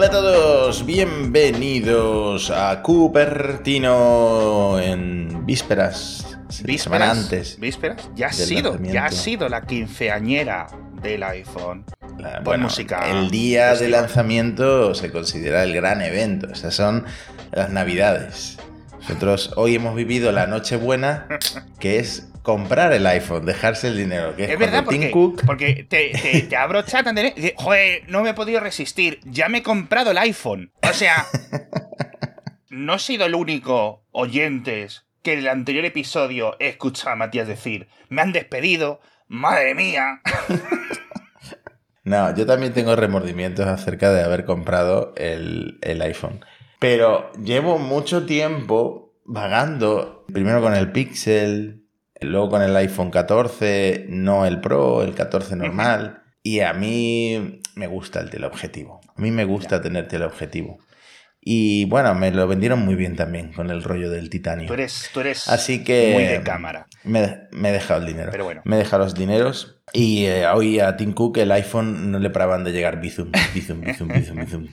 Hola a todos, bienvenidos a Cupertino en vísperas. Vísperas, semana antes. Vísperas. Ya ha sido, ya ha sido la quinceañera del iPhone. La- Pues bueno, música el día de lanzamiento se considera el gran evento. Esas son las navidades. Nosotros hoy hemos vivido la Nochebuena, que es comprar el iPhone, dejarse el dinero. Que es, Es verdad, Tim porque, Cook porque te, te- te abro chat, Andrés, y dice, joder, no me he podido resistir, ya me he comprado el iPhone. O sea, no he sido el único oyentes que en el anterior episodio he escuchado a Matías decir, me han despedido, madre mía. No, yo también tengo remordimientos acerca de haber comprado el, el iPhone. Pero llevo mucho tiempo vagando, primero con el Pixel, luego con el iPhone 14, no el Pro, el 14 normal. Y a mí me gusta el teleobjetivo. A mí me gusta tener teleobjetivo. Y bueno, me lo vendieron muy bien también con el rollo del titanio. Tú eres, tú eres Así que muy de cámara. me, me he dejado el dinero. Pero bueno. Me he dejado los dineros. Y eh, hoy a Tim Cook el iPhone no le paraban de llegar Bizum, Bizum, Bizum, Bizum, Bizum.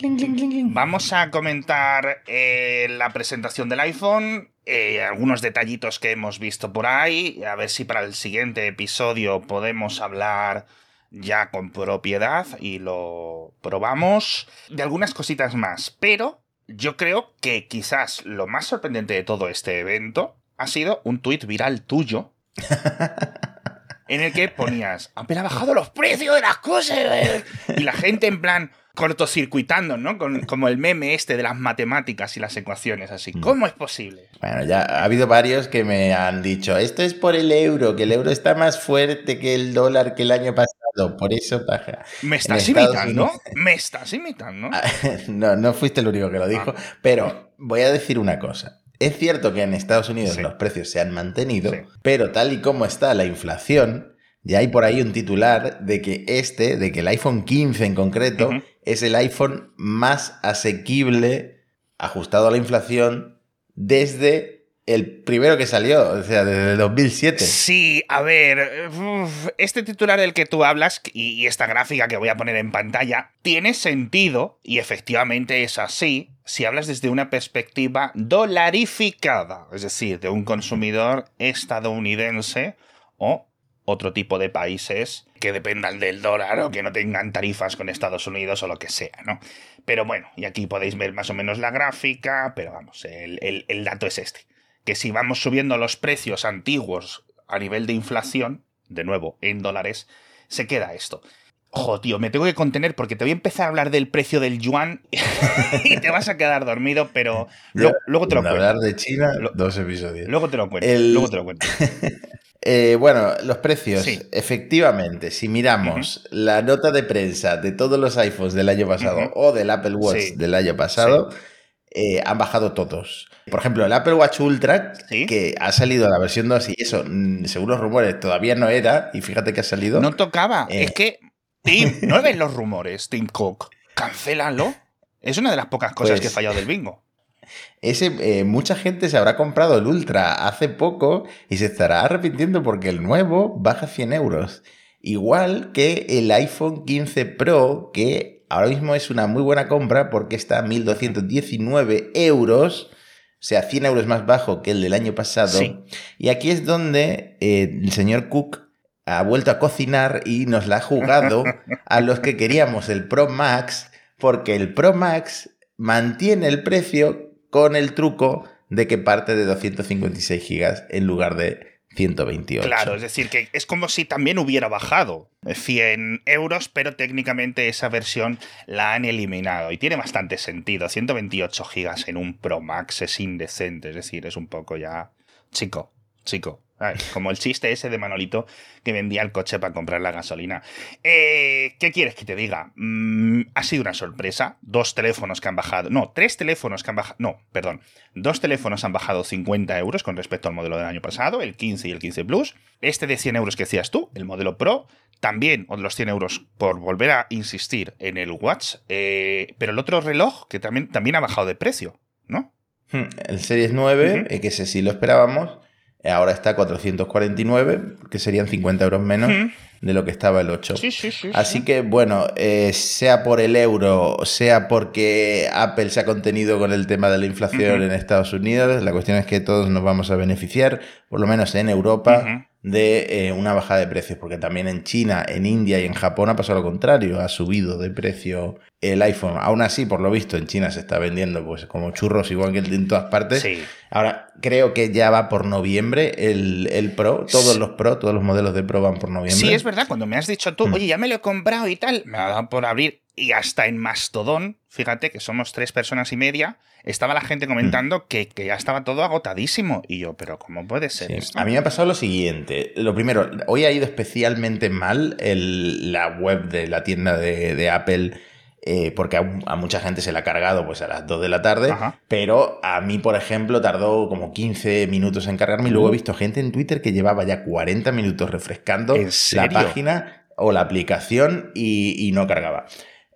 Vamos a comentar eh, la presentación del iPhone, eh, algunos detallitos que hemos visto por ahí, a ver si para el siguiente episodio podemos hablar ya con propiedad y lo probamos, de algunas cositas más, pero yo creo que quizás lo más sorprendente de todo este evento ha sido un tuit viral tuyo. En el que ponías, Apple ha bajado los precios de las cosas. eh". Y la gente en plan cortocircuitando, ¿no? Con- como el meme este de las matemáticas y las ecuaciones, así. ¿Cómo es posible? Bueno, ya ha habido varios que me han dicho, esto es por el euro, que el euro está más fuerte que el dólar que el año pasado, por eso baja. ¿Me estás imitando? Unidos- ¿Me estás imitando? No, no fuiste el único que lo dijo, pero voy a decir una cosa. Es cierto que en Estados Unidos Sí. los precios se han mantenido, Sí. pero tal y como está la inflación, ya hay por ahí un titular de que este, de que el iPhone 15 en concreto, es el iPhone más asequible ajustado a la inflación desde el primero que salió, o sea, desde el 2007. Sí, a ver, uf, este titular del que tú hablas y, y esta gráfica que voy a poner en pantalla tiene sentido y efectivamente es así si hablas desde una perspectiva dolarificada, es decir, de un consumidor estadounidense o otro tipo de países que dependan del dólar o que no tengan tarifas con Estados Unidos o lo que sea, ¿no? Pero bueno, y aquí podéis ver más o menos la gráfica, pero vamos, el, el- el dato es este que si vamos subiendo los precios antiguos a nivel de inflación, de nuevo, en dólares, se queda esto. Ojo, tío, me tengo que contener porque te voy a empezar a hablar del precio del yuan y te vas a quedar dormido, pero luego, luego te lo cuento. hablar de China, Lo- dos episodios. Luego te lo cuento. El- Luego te lo cuento. Eh, bueno, los precios, Sí. efectivamente, si miramos la nota de prensa de todos los iPhones del año pasado o del Apple Watch Sí. del año pasado, eh, han bajado todos. Por ejemplo, el Apple Watch Ultra, que ha salido la versión 2 y eso, mm, según los rumores, todavía no era, y fíjate que ha salido. No tocaba. Eh. Es que, Tim, no ves los rumores, Tim Cook. Cancélalo. Es una de las pocas cosas Pues- que he fallado del bingo. Ese, eh, mucha gente se habrá comprado el Ultra hace poco y se estará arrepintiendo porque el nuevo baja 100 euros. Igual que el iPhone 15 Pro, que ahora mismo es una muy buena compra porque está a 1.219 euros, o sea, 100 euros más bajo que el del año pasado. Sí. Y aquí es donde eh, el señor Cook ha vuelto a cocinar y nos la ha jugado a los que queríamos el Pro Max, porque el Pro Max mantiene el precio con el truco de que parte de 256 gigas en lugar de 128. Claro, es decir, que es como si también hubiera bajado 100 euros, pero técnicamente esa versión la han eliminado y tiene bastante sentido. 128 gigas en un Pro Max es indecente, es decir, es un poco ya chico, chico. Ay, como el chiste ese de Manolito que vendía el coche para comprar la gasolina. Eh, ¿Qué quieres que te diga? Mm, ha sido una sorpresa. Dos teléfonos que han bajado. No, tres teléfonos que han bajado. No, perdón. Dos teléfonos han bajado 50 euros con respecto al modelo del año pasado, el 15 y el 15 Plus. Este de 100 euros que decías tú, el modelo Pro, también los 100 euros por volver a insistir en el Watch. eh, pero el otro reloj que también, también ha bajado de precio, ¿no? Hmm, El Series 9, Ujú. eh, que ese sí lo esperábamos, ahora está a 449, que serían 50 euros menos. Mm. de lo que estaba el 8. Sí, sí, sí. Así sí. que bueno, eh, sea por el euro, sea porque Apple se ha contenido con el tema de la inflación en Estados Unidos, la cuestión es que todos nos vamos a beneficiar, por lo menos en Europa. De eh, una bajada de precios, porque también en China, en India y en Japón ha pasado lo contrario, ha subido de precio el iPhone. Aún así, por lo visto, en China se está vendiendo pues como churros igual que en todas partes. Sí. Ahora, creo que ya va por noviembre el, el Pro, todos Sí. los Pro, todos los modelos de Pro van por noviembre. Sí, es verdad, cuando me has dicho tú, Mm. oye, ya me lo he comprado y tal, me ha dado por abrir. Y hasta en Mastodon, fíjate que somos tres personas y media, estaba la gente comentando que, que ya estaba todo agotadísimo. Y yo, pero ¿cómo puede ser Sí. esto? A mí me ha pasado lo siguiente. Lo primero, hoy ha ido especialmente mal el- la web de la tienda de, de Apple. eh, porque a, a mucha gente se la ha cargado pues a las 2 de la tarde, Ajá. pero a mí, por ejemplo, tardó como 15 minutos en cargarme y luego he visto gente en Twitter que llevaba ya 40 minutos refrescando ¿En la página o la aplicación y, y no cargaba.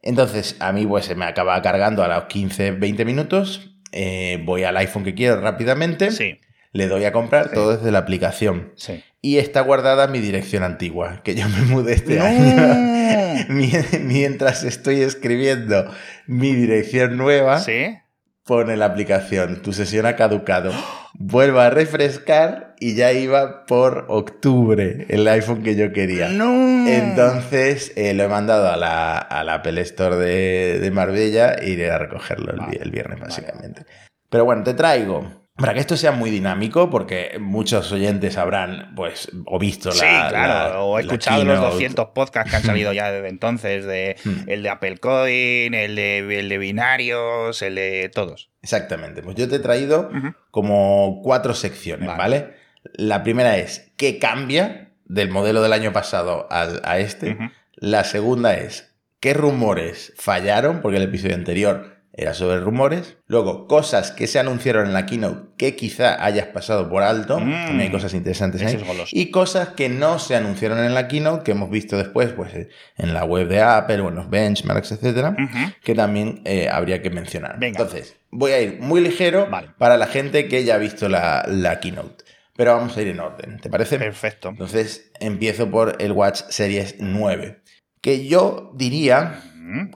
Entonces, a mí pues se me acaba cargando a los 15, 20 minutos, eh, voy al iPhone que quiero rápidamente, Sí, le doy a comprar Sí. todo desde la aplicación. sí. Y está guardada mi dirección antigua, que yo me mudé este ¡No! año. Mie- Mientras estoy escribiendo mi dirección nueva, ¿Sí? Pone la aplicación, tu sesión ha caducado. Vuelvo a refrescar y ya iba por octubre el iPhone que yo quería. ¡No! Entonces eh, lo he mandado a la, a la Apple Store de, de Marbella e iré a recogerlo el, viernes, vale, básicamente. Pero bueno, te traigo. Para que esto sea muy dinámico, porque muchos oyentes habrán, pues, o visto la. Sí, claro, la- o escuchado los keynote. 200 podcasts que han salido ya desde entonces, de Hmm. el de Apple Coin, el de, el de binarios, el de todos. Exactamente. Pues yo te he traído como cuatro secciones, Vale. ¿vale? La primera es qué cambia del modelo del año pasado al- a este. La segunda es qué rumores fallaron, porque el episodio anterior era sobre rumores. Luego, cosas que se anunciaron en la keynote que quizá hayas pasado por alto. Mm. También hay cosas interesantes ahí. Y cosas que no se anunciaron en la keynote, que hemos visto después pues, eh, en la web de Apple o en los benchmarks, etcétera que también eh, habría que mencionar. Venga. Entonces, voy a ir muy ligero Vale. para la gente que ya ha visto la, la keynote. Pero vamos a ir en orden, ¿te parece? Perfecto. Entonces, empiezo por el Watch Series 9. Que yo diría.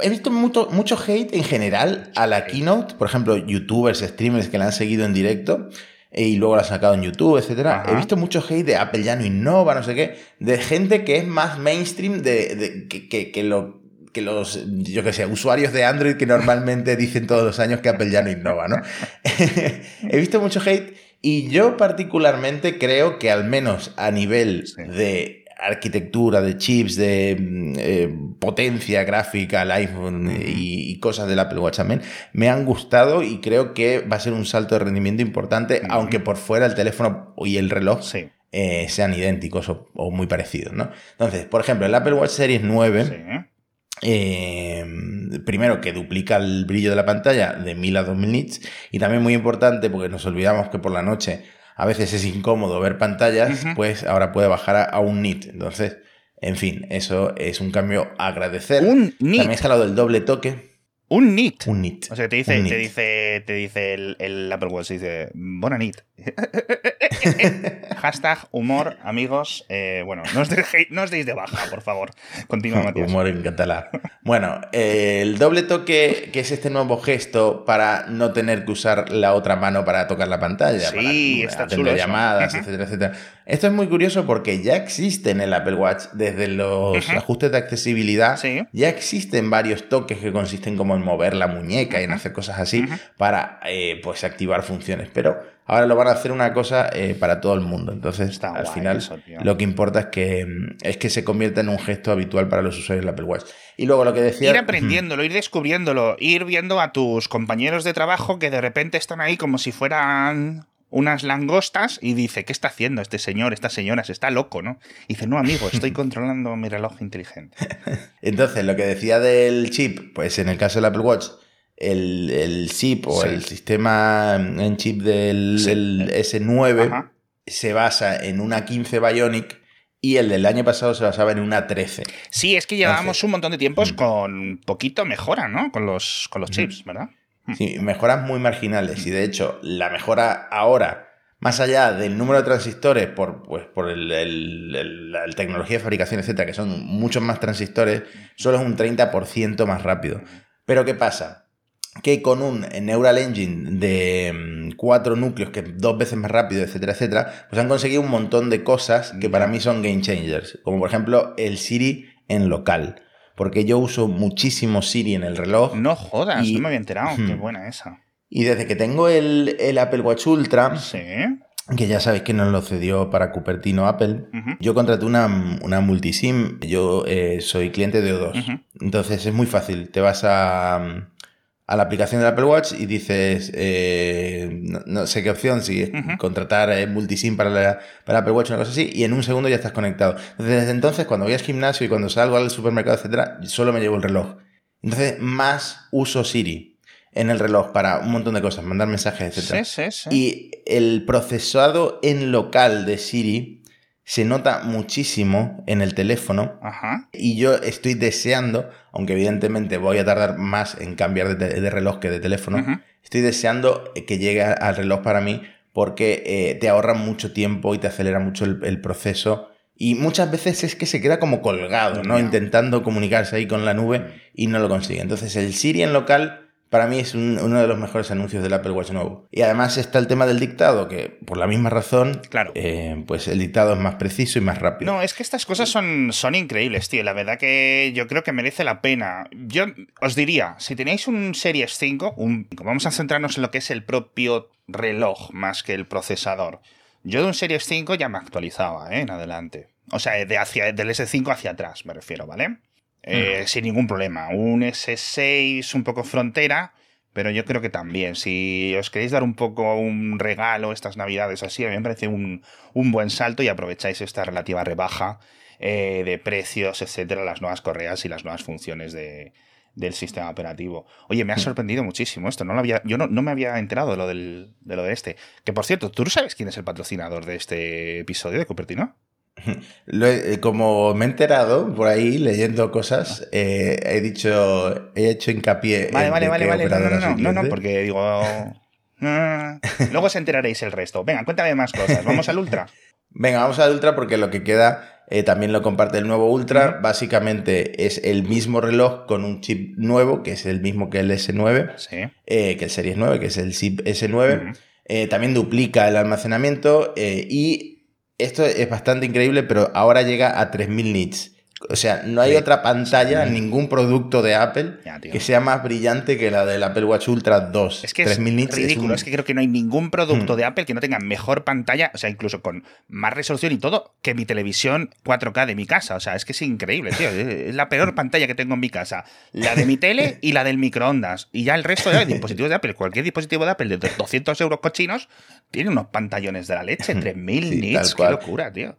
He visto mucho, mucho hate en general a la keynote. Por ejemplo, youtubers, streamers que la han seguido en directo eh, y luego la han sacado en YouTube, etcétera. He visto mucho hate de Apple ya no innova, no sé qué. De gente que es más mainstream de, de- que, que- que lo que los, yo que sé, usuarios de Android que normalmente dicen todos los años que Apple ya no innova, ¿no? He visto mucho hate y yo particularmente creo que al menos a nivel Sí. de arquitectura, de chips, de mm, eh, potencia gráfica, el iPhone y, y cosas del Apple Watch también, me han gustado y creo que va a ser un salto de rendimiento importante, aunque por fuera el teléfono y el reloj Sí. eh, sean idénticos o, o muy parecidos, ¿no? Entonces, por ejemplo, el Apple Watch Series 9, Sí. eh, primero que duplica el brillo de la pantalla de 1000 a 2000 nits y también muy importante porque nos olvidamos que por la noche a veces es incómodo ver pantallas, pues ahora puede bajar a, a un nit. Entonces, en fin, eso es un cambio a agradecer. Un También nit. está lo del doble toque, Un nit. un nit. O sea, te dice, te dice, te dice el, el Apple Watch, dice, bona nit. Hashtag humor, amigos. Eh, bueno, no os, dejéis- no os deis de baja, por favor. Continúa, Matías. Humor en catalán. Bueno, eh, el doble toque, que es este nuevo gesto para no tener que usar la otra mano para tocar la pantalla, Sí, para está atender chulo llamadas, etcétera, etcétera. Esto es muy curioso porque ya existe en el Apple Watch desde los ajustes de accesibilidad. Sí. Ya existen varios toques que consisten como en mover la muñeca y en hacer cosas así para eh, pues activar funciones. Pero ahora lo van a hacer una cosa eh, para todo el mundo. Entonces, Está al final, eso, lo que importa es que, mm, es que se convierta en un gesto habitual para los usuarios del Apple Watch. Y luego lo que decía. Ir aprendiéndolo, ir descubriéndolo, ir viendo a tus compañeros de trabajo que de repente están ahí como si fueran unas langostas y dice, ¿qué está haciendo este señor, esta señora? Se está loco, ¿no? Y dice, no, amigo, estoy controlando mi reloj inteligente. Entonces, lo que decía del chip, pues en el caso del Apple Watch, el, el chip o Sí. el sistema en chip del, Sí. del S9 Ajá. se basa en una 15 Bionic y el del año pasado se basaba en una 13. Sí, es que llevábamos Entonces, un montón de tiempos mm. con poquito mejora, ¿no? Con los, con los chips, ¿verdad? Sí, mejoras muy marginales y de hecho la mejora ahora más allá del número de transistores por, pues, por el, la tecnología de fabricación, etcétera, que son muchos más transistores, solo es un 30% más rápido. Pero ¿qué pasa? que con un Neural Engine de mm, cuatro núcleos, que es dos veces más rápido, etcétera, etcétera, pues han conseguido un montón de cosas que para mí son game changers. Como por ejemplo el Siri en local. Porque yo uso muchísimo Siri en el reloj. No jodas, no me había enterado. Qué buena esa. Y desde que tengo el, el Apple Watch Ultra, sí que ya sabéis que nos lo cedió para Cupertino Apple. Yo contraté una, una multisim, yo eh, soy cliente de O2. Entonces es muy fácil, te vas a, a la aplicación del Apple Watch y dices, eh, no, sé qué opción, si contratar eh, multisim para, la, para Apple Watch, una cosa así, y en un segundo ya estás conectado. Entonces, desde entonces, cuando voy al gimnasio y cuando salgo al supermercado, etcétera, solo me llevo el reloj. Entonces, más uso Siri en el reloj para un montón de cosas, mandar mensajes, etcétera. Sí, sí, sí. Y el procesado en local de Siri se nota muchísimo en el teléfono Ajá. y yo estoy deseando, aunque evidentemente voy a tardar más en cambiar de, reloj que de teléfono, estoy deseando que llegue al reloj para mí porque eh, te ahorra mucho tiempo y te acelera mucho el, proceso. Y muchas veces es que se queda como colgado, ¿no? Intentando comunicarse ahí con la nube y no lo consigue. Entonces el Siri en local para mí es uno de los mejores anuncios del Apple Watch nuevo. Y además está el tema del dictado, que por la misma razón, claro. Eh, pues el dictado es más preciso y más rápido. No, es que estas cosas son, son increíbles, tío. La verdad que yo creo que merece la pena. Yo os diría, si tenéis un Series 5, un, vamos a centrarnos en lo que es el propio reloj más que el procesador. Yo de un Series 5 ya me actualizaba, ¿eh? En adelante. O sea, de hacia, del S5 hacia atrás, me refiero, ¿vale? Eh, sin ningún problema. Un S6 un poco frontera, pero yo creo que también. Si os queréis dar un poco un regalo estas navidades así, a mí me parece un, buen salto y aprovecháis esta relativa rebaja eh, de precios, etcétera, las nuevas correas y las nuevas funciones del sistema operativo. Oye, me ha sorprendido muchísimo esto. No lo había, yo no, me había enterado de lo, del, de lo de este. Que por cierto, ¿tú sabes quién es el patrocinador de este episodio de Cupertino? Eh, como me he enterado por ahí leyendo cosas, eh, he dicho, he hecho hincapié. Vale, vale, vale, vale. No, no, no, no, porque digo. Luego se enteraréis el resto. Venga, cuéntame más cosas. ¿Vamos al Ultra? Venga, vamos al Ultra porque lo que queda eh, también lo comparte el nuevo Ultra. Básicamente es el mismo reloj con un chip nuevo, que es el mismo que el S9, sí. que el Series 9, que es el chip S9. también duplica el almacenamiento y esto es bastante increíble, pero ahora llega a 3000 nits. O sea, no hay otra pantalla, ningún producto de Apple que sea más brillante que la del Apple Watch Ultra 2. Es que es ridículo, es, que creo que no hay ningún producto hmm. de Apple que no tenga mejor pantalla, o sea, incluso con más resolución y todo, que mi televisión 4K de mi casa. O sea, es que es increíble, tío. Es la peor pantalla que tengo en mi casa. La de mi tele y la del microondas. Y ya el resto de dispositivos de Apple, cualquier dispositivo de Apple de 200 euros cochinos, tiene unos pantallones de la leche, 3000 nits. Qué locura, tío.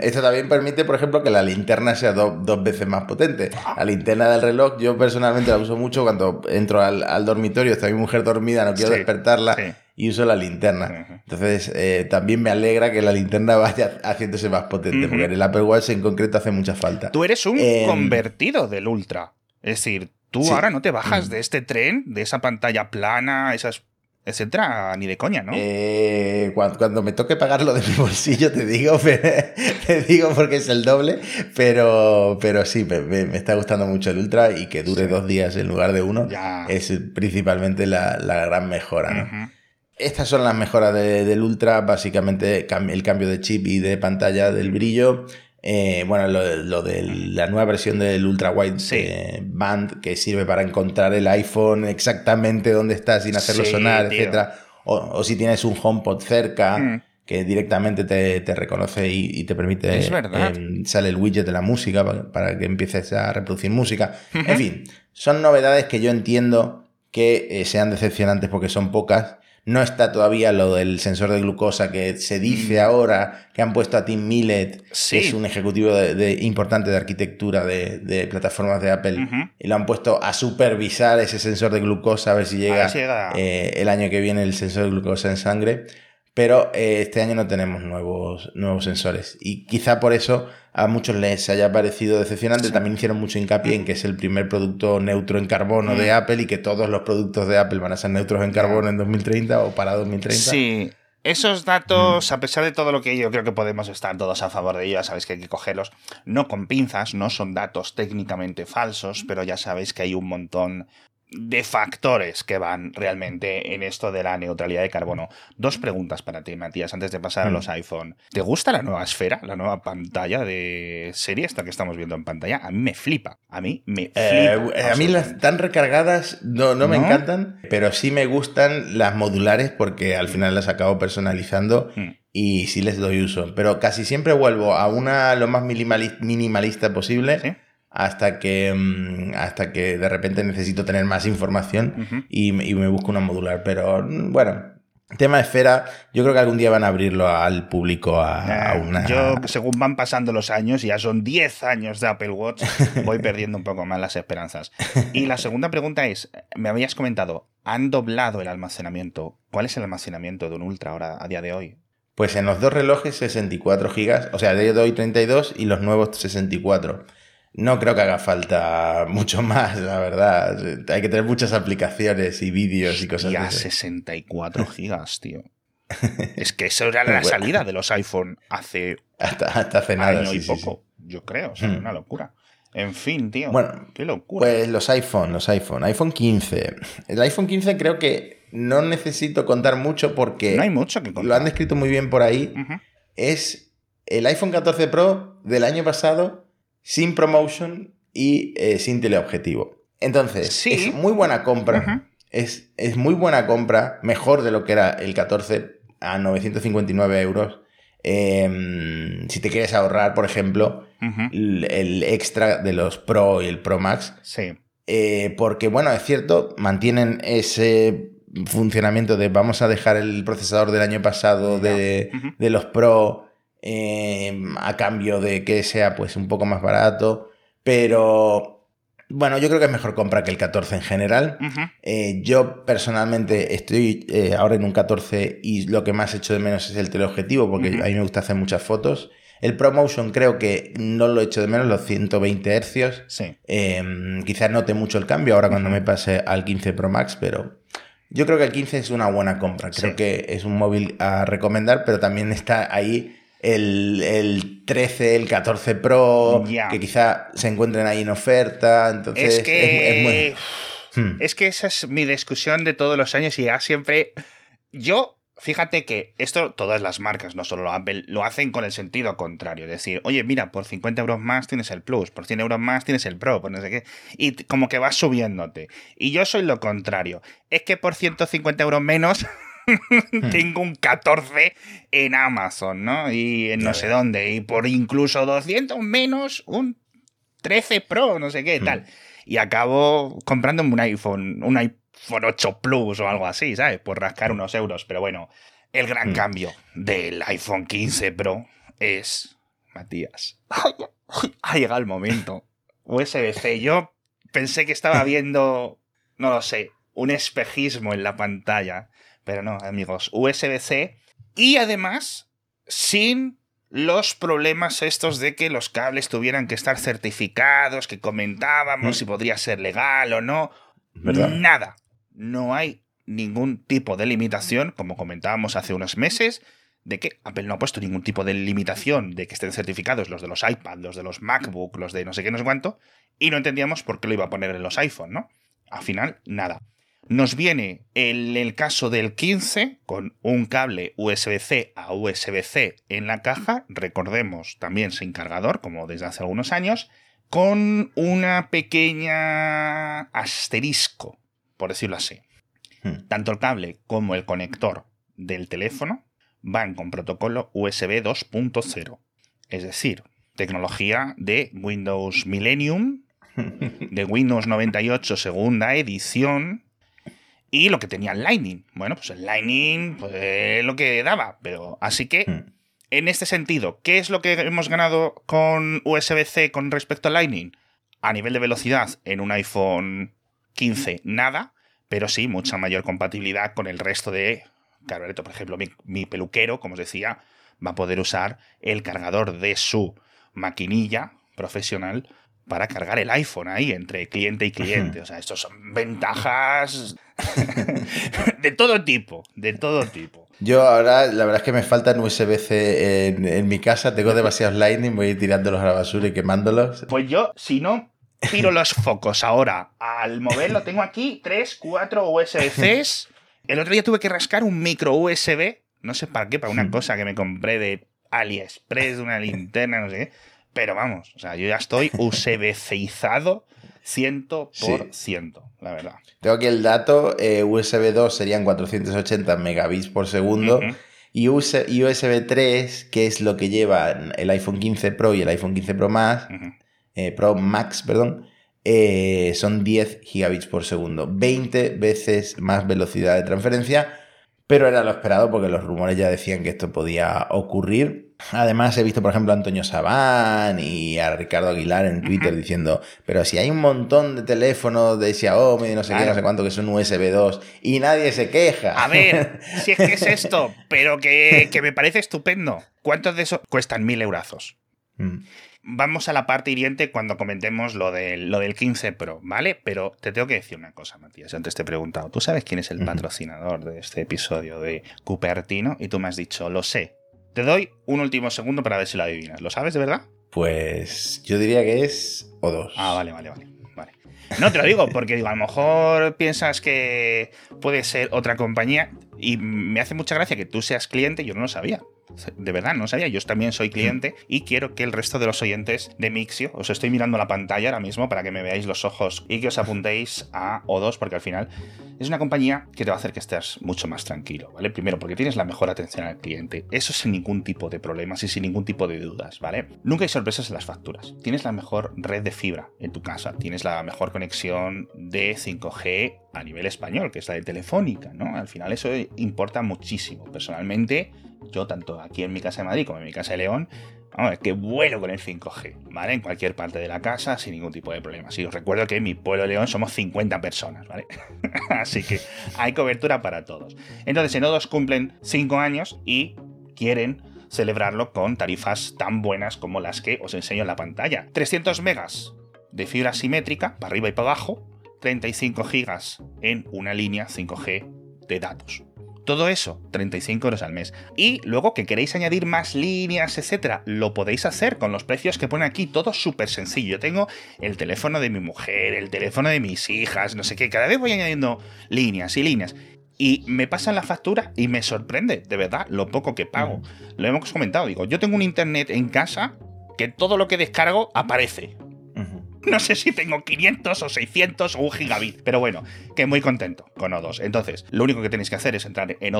Esto también permite, por ejemplo, que la linterna sea dos veces más potente. La linterna del reloj, yo personalmente la uso mucho cuando entro al, dormitorio, está mi mujer dormida, no quiero despertarla y uso la linterna. Entonces, eh, también me alegra que la linterna vaya haciéndose más potente, porque en el Apple Watch en concreto hace mucha falta. Tú eres un em, convertido del Ultra. Es decir, tú ahora no te bajas de este tren, de esa pantalla plana, esas etcétera, ni de coña, ¿no? Eh, cuando, me toque pagarlo de mi bolsillo, te digo, te digo porque es el doble, pero, pero sí, me, está gustando mucho el Ultra y que dure dos días en lugar de uno es principalmente la, gran mejora, ¿no? Estas son las mejoras del Ultra, básicamente el cambio de chip y de pantalla del brillo, eh, bueno, lo, de la nueva versión del Ultra Wide eh, Band que sirve para encontrar el iPhone exactamente donde está sin hacerlo sonar, etcétera. O, si tienes un HomePod cerca. Mm. Que directamente te, reconoce y, te permite. Es verdad. Em, sale el widget de la música para, que empieces a reproducir música. En fin, son novedades que yo entiendo que eh, sean decepcionantes porque son pocas no está todavía lo del sensor de glucosa que se dice mm. ahora que han puesto a Tim Millet, que es un ejecutivo de, importante de arquitectura de, plataformas de Apple, y lo han puesto a supervisar ese sensor de glucosa a ver si llega, eh, el año que viene el sensor de glucosa en sangre. Pero eh, este año no tenemos nuevos, nuevos sensores. Y quizá por eso a muchos les haya parecido decepcionante. También hicieron mucho hincapié en que es el primer producto neutro en carbono de mm. Apple y que todos los productos de Apple van a ser neutros en carbono en 2030 o para 2030. Sí. Esos datos, a pesar de todo lo que yo creo que podemos estar todos a favor de ellos, ya sabéis que hay que cogerlos, no con pinzas, no son datos técnicamente falsos, pero ya sabéis que hay un montón de factores que van realmente en esto de la neutralidad de carbono. Dos preguntas para ti, Matías, antes de pasar a los iPhone. ¿Te gusta la nueva esfera, la nueva pantalla de serie esta que estamos viendo en pantalla? A mí me flipa. A mí me Eh, flipa. a mí las tan recargadas no, no me ¿No? encantan, pero sí me gustan las modulares porque al final las acabo personalizando Mm. y sí les doy uso. Pero casi siempre vuelvo a una lo más minimali- minimalista posible ¿Sí? Hasta que mm, hasta que de repente necesito tener más información y, me- y me busco una modular. Pero mm, bueno, tema esfera, yo creo que algún día van a abrirlo al público a, a Eh, una... Yo, según van pasando los años, ya son 10 años de Apple Watch, voy perdiendo un poco más las esperanzas. Y la segunda pregunta es, me habías comentado, han doblado el almacenamiento. ¿Cuál es el almacenamiento de un Ultra ahora, a día de hoy? Pues en los dos relojes 64 gigas, o sea, de hoy 32 y los nuevos 64. No creo que haga falta mucho más, la verdad. Hay que tener muchas aplicaciones y vídeos y cosas esas. 64 gigas, tío. Es que eso era la salida de los iPhone hace Hasta, hasta hace nada. año sí, y sí, poco, yo creo. O sea, Hmm. una locura. En fin, tío. Bueno, qué locura. Pues los iPhone, los iPhone. iPhone 15. El iPhone 15 creo que no necesito contar mucho porque no hay mucho que lo han contar. descrito muy bien por ahí. Es el iPhone 14 Pro del año pasado sin promotion y eh, sin teleobjetivo. Entonces, Sí. es muy buena compra. Es, es muy buena compra, mejor de lo que era el 14 a 959 euros. Em, si te quieres ahorrar, por ejemplo, el, el extra de los Pro y el Pro Max. Sí. Eh, porque, bueno, es cierto, mantienen ese funcionamiento de vamos a dejar el procesador del año pasado de, de los Pro eh, a cambio de que sea pues un poco más barato. Pero bueno, yo creo que es mejor compra que el 14 en general. Eh, yo personalmente estoy eh, ahora en un 14 y lo que más echo de menos es el teleobjetivo porque a mí me gusta hacer muchas fotos. El ProMotion creo que no lo echo de menos, los 120 hercios. Sí. Eh, quizás note mucho el cambio ahora cuando me pase al 15 Pro Max, pero yo creo que el 15 es una buena compra. Creo Sí. que es un móvil a recomendar, pero también está ahí el, el 13, el 14 Pro, Ya. que quizá se encuentren ahí en oferta. Entonces, Es que. es muy- Hmm. Es que esa es mi discusión de todos los años y ya siempre. Yo, fíjate que esto todas las marcas, no solo Apple, lo hacen con el sentido contrario. Es decir, oye, mira, por 50 euros más tienes el Plus, por 100 euros más tienes el Pro, por no sé qué. Y como que vas subiéndote. Y yo soy lo contrario. Es que por 150 euros menos. tengo un 14 en Amazon, ¿no? Y en no sé dónde. Y por incluso 200 menos, un 13 Pro, no sé qué, tal. Y acabo comprando un iPhone, un iPhone 8 Plus o algo así, ¿sabes? Por rascar unos euros. Pero bueno, el gran Mm. cambio del iPhone 15 Pro es. Matías. Ha llegado el momento. USB-C. Yo pensé que estaba viendo, no lo sé, un espejismo en la pantalla. Pero no, amigos, USB-C. Y además, sin los problemas estos de que los cables tuvieran que estar certificados, que comentábamos Mm. si podría ser legal o no. ¿Verdad? Nada. No hay ningún tipo de limitación, como comentábamos hace unos meses, de que Apple no ha puesto ningún tipo de limitación de que estén certificados los de los iPad, los de los MacBook, los de no sé qué, no sé cuánto, y no entendíamos por qué lo iba a poner en los iPhone, ¿no? Al final, nada. Nos viene el, el caso del 15 con un cable USB-C a USB-C en la caja, recordemos también sin cargador, como desde hace algunos años, con una pequeña asterisco, por decirlo así. Hmm. Tanto el cable como el conector del teléfono van con protocolo USB 2.0, es decir, tecnología de Windows Millennium, de Windows 98 segunda edición y lo que tenía el Lightning. Bueno, pues el Lightning pues, es lo que daba, pero así que Hmm. en este sentido, ¿qué es lo que hemos ganado con USB-C con respecto al Lightning? A nivel de velocidad en un iPhone 15, nada, pero sí mucha mayor compatibilidad con el resto de. Claro, por ejemplo, mi, mi peluquero, como os decía, va a poder usar el cargador de su maquinilla profesional para cargar el iPhone ahí entre cliente y cliente. O sea, estos son ventajas de todo tipo, de todo tipo. Yo ahora, la verdad es que me faltan USB-C en, mi casa, tengo demasiados Lightning, voy tirándolos a la basura y quemándolos. Pues yo, si no, tiro los focos ahora al moverlo. Tengo aquí 3, 4 USB-Cs. El otro día tuve que rascar un micro USB, no sé para qué, para una cosa que me compré de AliExpress, una linterna, no sé qué. Pero vamos, o sea, yo ya estoy USB-ceizado 100%, la verdad. Tengo aquí el dato, eh, USB 2 serían 480 megabits por segundo. Y USB 3, que es lo que llevan el iPhone 15 Pro y el iPhone 15 Pro Max, eh, Pro Max, perdón, eh, son 10 gigabits por segundo, 20 veces más velocidad de transferencia, pero era lo esperado porque los rumores ya decían que esto podía ocurrir. Además, he visto, por ejemplo, a Antonio Sabán y a Ricardo Aguilar en Twitter diciendo, pero si hay un montón de teléfonos de Xiaomi, no sé qué, no sé cuánto, que son USB 2 y nadie se queja. A ver, si es que es esto, pero que, me parece estupendo. ¿Cuántos de esos cuestan mil eurazos? Mm vamos a la parte hiriente cuando comentemos lo del, lo del 15 Pro, ¿vale? Pero te tengo que decir una cosa, Matías. Antes te he preguntado, ¿tú sabes quién es el patrocinador de este episodio de Cupertino? Y tú me has dicho, lo sé. Te doy un último segundo para ver si lo adivinas. ¿Lo sabes de verdad? Pues yo diría que es O2. Ah, vale, vale, vale. vale. No te lo digo porque digo, a lo mejor piensas que puede ser otra compañía y me hace mucha gracia que tú seas cliente, yo no lo sabía. De verdad, no sabía. Yo también soy cliente y quiero que el resto de los oyentes de Mixio, os estoy mirando la pantalla ahora mismo para que me veáis los ojos y que os apuntéis a O2, porque al final es una compañía que te va a hacer que estés mucho más tranquilo, ¿vale? Primero, porque tienes la mejor atención al cliente. Eso sin ningún tipo de problemas y sin ningún tipo de dudas, ¿vale? Nunca hay sorpresas en las facturas. Tienes la mejor red de fibra en tu casa. Tienes la mejor conexión de 5G a nivel español, que es la de Telefónica, ¿no? Al final eso importa muchísimo. Personalmente, yo tanto aquí en mi casa de Madrid como en mi casa de León, vamos, que vuelo con el 5G, ¿vale? En cualquier parte de la casa sin ningún tipo de problema. Si os recuerdo que en mi pueblo de León somos 50 personas, ¿vale? Así que hay cobertura para todos. Entonces, en O2 cumplen 5 años y quieren celebrarlo con tarifas tan buenas como las que os enseño en la pantalla. 300 megas de fibra simétrica, para arriba y para abajo, 35 gigas en una línea 5G de datos. Todo eso, 35 euros al mes. Y luego que queréis añadir más líneas, etcétera, lo podéis hacer con los precios que pone aquí. Todo súper sencillo. Yo tengo el teléfono de mi mujer, el teléfono de mis hijas, no sé qué. Cada vez voy añadiendo líneas y líneas. Y me pasan la factura y me sorprende, de verdad, lo poco que pago. Lo hemos comentado, digo, yo tengo un internet en casa que todo lo que descargo aparece. No sé si tengo 500 o 600 o un gigabit, pero bueno, que muy contento con O2. Entonces, lo único que tenéis que hacer es entrar en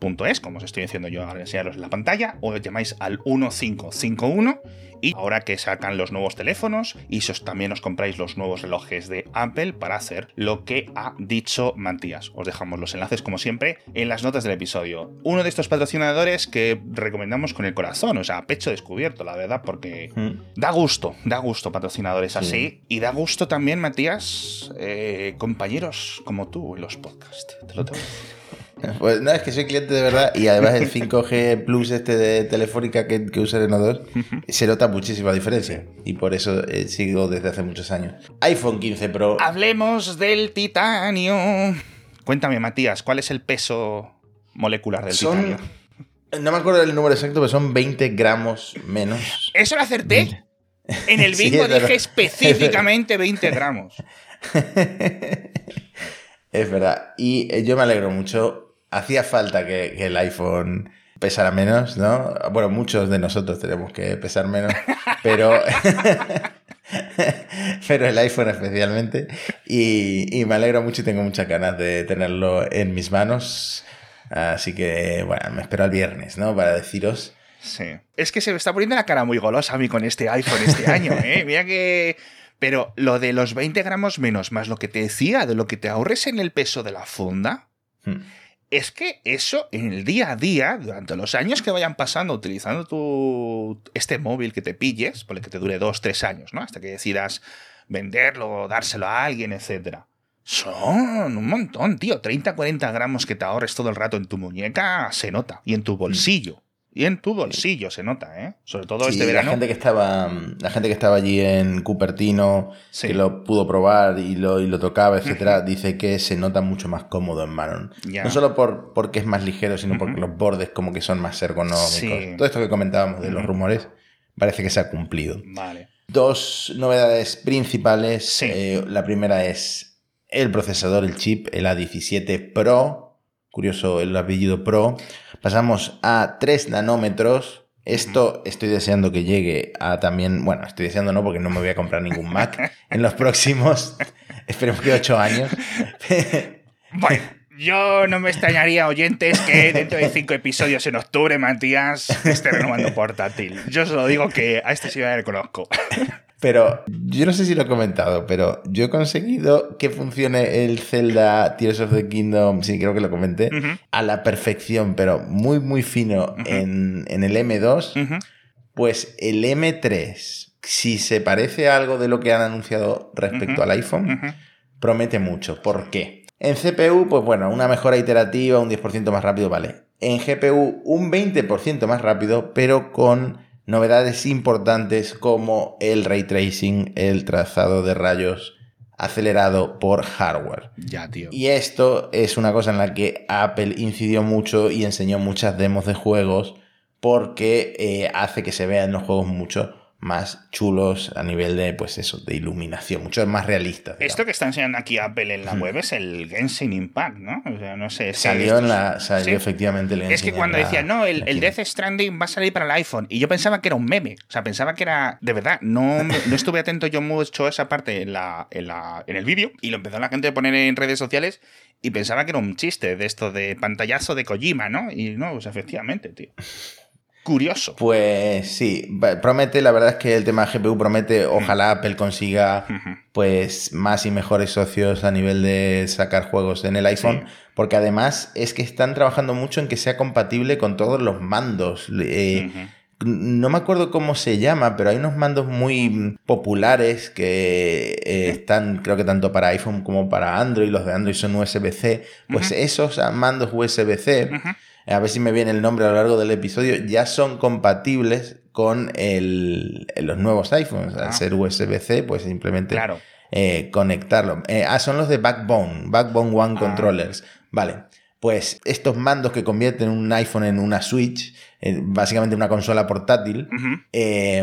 o2online.es, como os estoy diciendo yo ahora enseñaros en la pantalla, o llamáis al 1551 y ahora que sacan los nuevos teléfonos y también os compráis los nuevos relojes de Apple para hacer lo que ha dicho Matías. Os dejamos los enlaces como siempre en las notas del episodio. Uno de estos patrocinadores que recomendamos con el corazón, o sea, pecho descubierto, la verdad, porque mm. da gusto, da gusto patrocinadores así y da gusto también, Matías, eh, compañeros como tú en los podcasts. Te lo tengo. Pues no, es que soy cliente de verdad y además el 5G Plus este de Telefónica que, que usa Reno se nota muchísima diferencia y por eso eh, sigo desde hace muchos años. iPhone 15 Pro. Hablemos del titanio. Cuéntame, Matías, ¿cuál es el peso molecular del titanio? No me acuerdo del número exacto, pero son 20 gramos menos. ¿Eso lo acerté? En el bingo dije específicamente 20 gramos. es verdad. Y eh, yo me alegro mucho hacía falta que, el iPhone pesara menos, ¿no? Bueno, muchos de nosotros tenemos que pesar menos, pero, pero el iPhone especialmente. Y, me alegro mucho y tengo muchas ganas de tenerlo en mis manos. Así que, bueno, me espero al viernes, ¿no? Para deciros. Sí. Es que se me está poniendo la cara muy golosa a mí con este iPhone este año, ¿eh? Mira que... Pero lo de los 20 gramos menos, más lo que te decía, de lo que te ahorres en el peso de la funda. Hmm es que eso en el día a día, durante los años que vayan pasando utilizando tu, este móvil que te pilles, por el que te dure dos, tres años, ¿no? Hasta que decidas venderlo, dárselo a alguien, etc. Son un montón, tío. 30, 40 gramos que te ahorres todo el rato en tu muñeca se nota. Y en tu bolsillo. Y en tu bolsillo se nota, ¿eh? Sobre todo Sí, este verano. La gente que estaba, la gente que estaba allí en Cupertino, Sí. que lo pudo probar y lo, y lo tocaba, etcétera, dice que se nota mucho más cómodo en mano. Ya. No solo por, porque es más ligero, sino porque los bordes como que son más ergonómicos. Sí. Todo esto que comentábamos de los rumores parece que se ha cumplido. Vale. Dos novedades principales. Sí. Eh, la primera es el procesador, el chip, el A17 Pro. Curioso el apellido Pro. Pasamos a 3 nanómetros. Esto estoy deseando que llegue a también. Bueno, estoy deseando no, porque no me voy a comprar ningún Mac en los próximos. Esperemos que 8 años. Bueno, yo no me extrañaría, oyentes, que dentro de cinco episodios en octubre, Matías esté renovando portátil. Yo solo digo que a este sí me le conozco. Pero yo no sé si lo he comentado, pero yo he conseguido que funcione el Zelda Tears of the Kingdom, sí, creo que lo comenté, a la perfección, pero muy, muy fino en, en el M2. Ujú. Pues el M3, si se parece a algo de lo que han anunciado respecto al iPhone, promete mucho. ¿Por qué? En CPU, pues bueno, una mejora iterativa, un 10% más rápido, vale. En GPU, un 20% más rápido, pero con novedades importantes como el ray tracing, el trazado de rayos acelerado por hardware. Ya, tío. Y esto es una cosa en la que Apple incidió mucho y enseñó muchas demos de juegos porque eh, hace que se vean los juegos mucho más chulos a nivel de, pues eso, de iluminación, mucho más realistas. digamos. Esto que está enseñando aquí Apple en la web es el Genshin Impact, ¿no? O sea, no sé. Salió en la. Salió Sí. efectivamente. Es que cuando decía, no, el, el. Death Stranding va a salir para el iPhone. Y yo pensaba que era un meme. O sea, pensaba que era. De verdad, no, no estuve atento yo mucho a esa parte en, la, en, la, en el vídeo. Y lo empezó la gente a poner en redes sociales. Y pensaba que era un chiste de esto de pantallazo de Kojima, ¿no? Y no, pues efectivamente, tío. Curioso. Pues sí, promete, la verdad es que el tema GPU promete, ojalá Apple consiga pues más y mejores socios a nivel de sacar juegos en el iPhone, porque además es que están trabajando mucho en que sea compatible con todos los mandos. Eh. No me acuerdo cómo se llama, pero hay unos mandos muy mm, populares que eh, están, creo que tanto para iPhone como para Android, los de Android son USB-C. Pues esos mandos USB-C. A ver si me viene el nombre a lo largo del episodio, ya son compatibles con el- los nuevos iPhones. Al ser USB-C, pues simplemente Claro. eh, conectarlo. Eh, ah, son los de Backbone, Backbone One Ah. Controllers. Vale. Pues estos mandos que convierten un iPhone en una Switch, eh, básicamente una consola portátil, eh,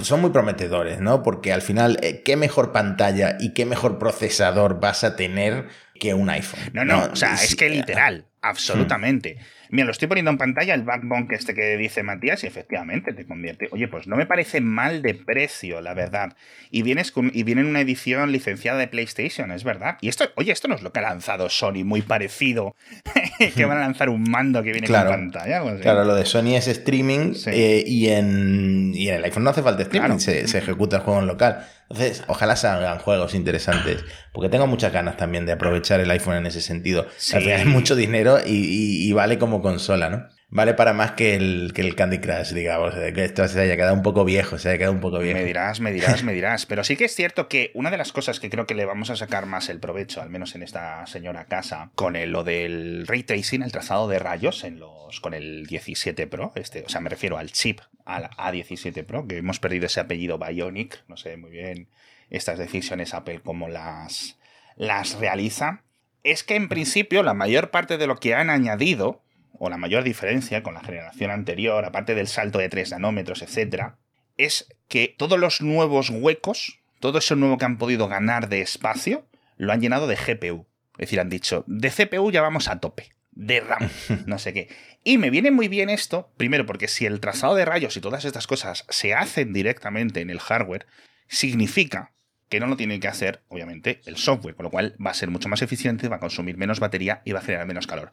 son muy prometedores, ¿no? Porque al final, eh, ¿qué mejor pantalla y qué mejor procesador vas a tener que un iPhone? No, no, o sea, es que eh, literal, absolutamente. Mira, lo estoy poniendo en pantalla, el backbone que este que dice Matías, y efectivamente te convierte. Oye, pues no me parece mal de precio, la verdad. Y vienes con, y viene en una edición licenciada de PlayStation, es verdad. Y esto, oye, esto no es lo que ha lanzado Sony, muy parecido. que van a lanzar un mando que viene Claro. con pantalla. Claro, lo de Sony es streaming Sí. eh, y, en, y en el iPhone no hace falta streaming, Claro. se, se ejecuta el juego en local. Entonces, ojalá salgan juegos interesantes, porque tengo muchas ganas también de aprovechar el iPhone en ese sentido. Sí. Al final es mucho dinero y, y- y vale como consola, ¿no? Vale para más que el, que el Candy Crush, digamos, eh, que esto se haya quedado un poco viejo, se haya quedado un poco viejo. Me dirás, me dirás, me dirás. Pero sí que es cierto que una de las cosas que creo que le vamos a sacar más el provecho, al menos en esta señora casa, con el- lo del ray tracing, el trazado de rayos en los con el 17 Pro, este, o sea, me refiero al chip, al A17 Pro, que hemos perdido ese apellido Bionic, no sé muy bien estas decisiones Apple cómo las, las realiza. Es que en principio la mayor parte de lo que han añadido, o la mayor diferencia con la generación anterior, aparte del salto de 3 nanómetros, etcétera, es que todos los nuevos huecos, todo eso nuevo que han podido ganar de espacio, lo han llenado de GPU. Es decir, han dicho, de CPU ya vamos a tope, de RAM, no sé qué. Y me viene muy bien esto, primero porque si el trazado de rayos y todas estas cosas se hacen directamente en el hardware, significa que no lo tiene que hacer, obviamente, el software, con lo cual va a ser mucho más eficiente, va a consumir menos batería y va a generar menos calor.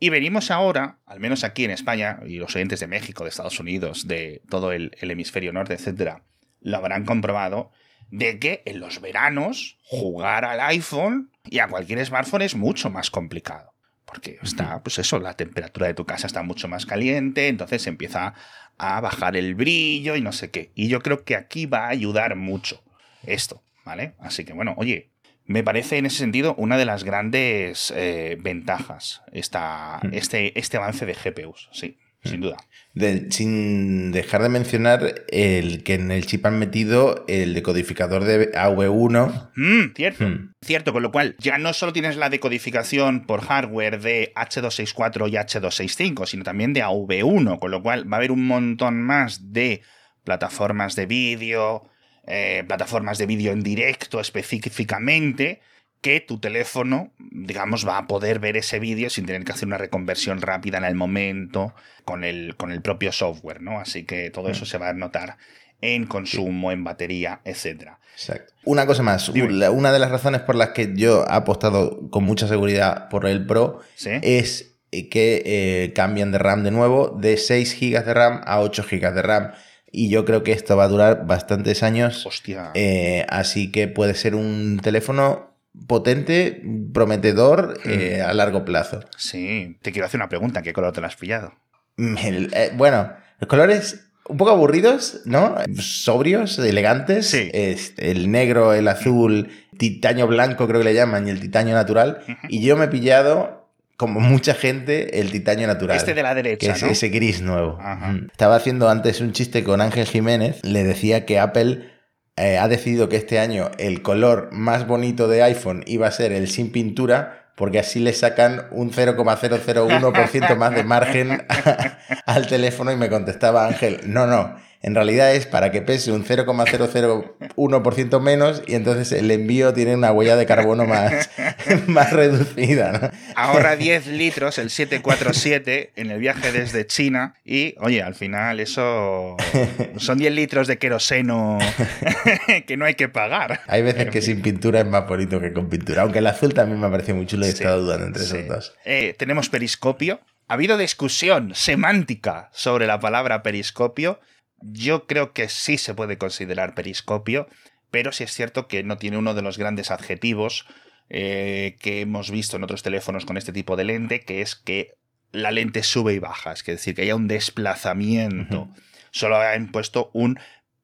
Y venimos ahora, al menos aquí en España, y los oyentes de México, de Estados Unidos, de todo el, el hemisferio norte, etcétera, lo habrán comprobado, de que en los veranos jugar al iPhone y a cualquier smartphone es mucho más complicado. Porque está, pues eso, la temperatura de tu casa está mucho más caliente, entonces empieza a bajar el brillo y no sé qué. Y yo creo que aquí va a ayudar mucho esto, ¿vale? Así que bueno, oye, me parece en ese sentido una de las grandes eh, ventajas esta, Hmm. este, este avance de GPUs, sí. sin duda. De- sin dejar de mencionar el que en el chip han metido el decodificador de AV1. Mm, cierto. Cierto, con lo cual ya no solo tienes la decodificación por hardware de H264 y H265, sino también de AV1, con lo cual va a haber un montón más de plataformas de vídeo, eh, plataformas de vídeo en directo específicamente, que tu teléfono, digamos, va a poder ver ese vídeo sin tener que hacer una reconversión rápida en el momento con el, con el propio software, ¿no? Así que todo eso se va a notar en consumo, en batería, etcétera. Exacto. Una cosa más. Dime. Una de las razones por las que yo he apostado con mucha seguridad por el Pro ¿Sí? es que eh, cambian de RAM de nuevo de 6 GB de RAM a 8 GB de RAM. Y yo creo que esto va a durar bastantes años. Hostia. Eh, así que puede ser un teléfono potente, prometedor eh, a largo plazo. Sí, te quiero hacer una pregunta. ¿Qué color te la has pillado? El- eh, bueno, los colores un poco aburridos, ¿no? Sobrios, elegantes. Sí. Este, el negro, el azul, titanio blanco creo que le llaman, y el titanio natural. Y yo me he pillado, como mucha gente, el titanio natural. Este de la que derecha, es ¿no? ese gris nuevo. Ajá. Ujú. Estaba haciendo antes un chiste con Ángel Jiménez. Le decía que Apple eh, ha decidido que este año el color más bonito de iPhone iba a ser el sin pintura, porque así le sacan un 0,001% más de margen al teléfono. Y me contestaba Ángel, no, no. En realidad es para que pese un 0,001% menos y entonces el envío tiene una huella de carbono más, más reducida. ¿no? Ahorra 10 litros el 747 en el viaje desde China y, oye, al final eso son 10 litros de queroseno que no hay que pagar. Hay veces que sin pintura es más bonito que con pintura, aunque el azul también me ha parecido muy chulo y he Sí, estado dudando entre sí. esos dos. Eh, tenemos periscopio. Ha habido discusión semántica sobre la palabra periscopio. Yo creo que sí se puede considerar periscopio, pero sí es cierto que no tiene uno de los grandes adjetivos eh, que hemos visto en otros teléfonos con este tipo de lente, que es que la lente sube y baja, es decir, que haya un desplazamiento. Solo han puesto un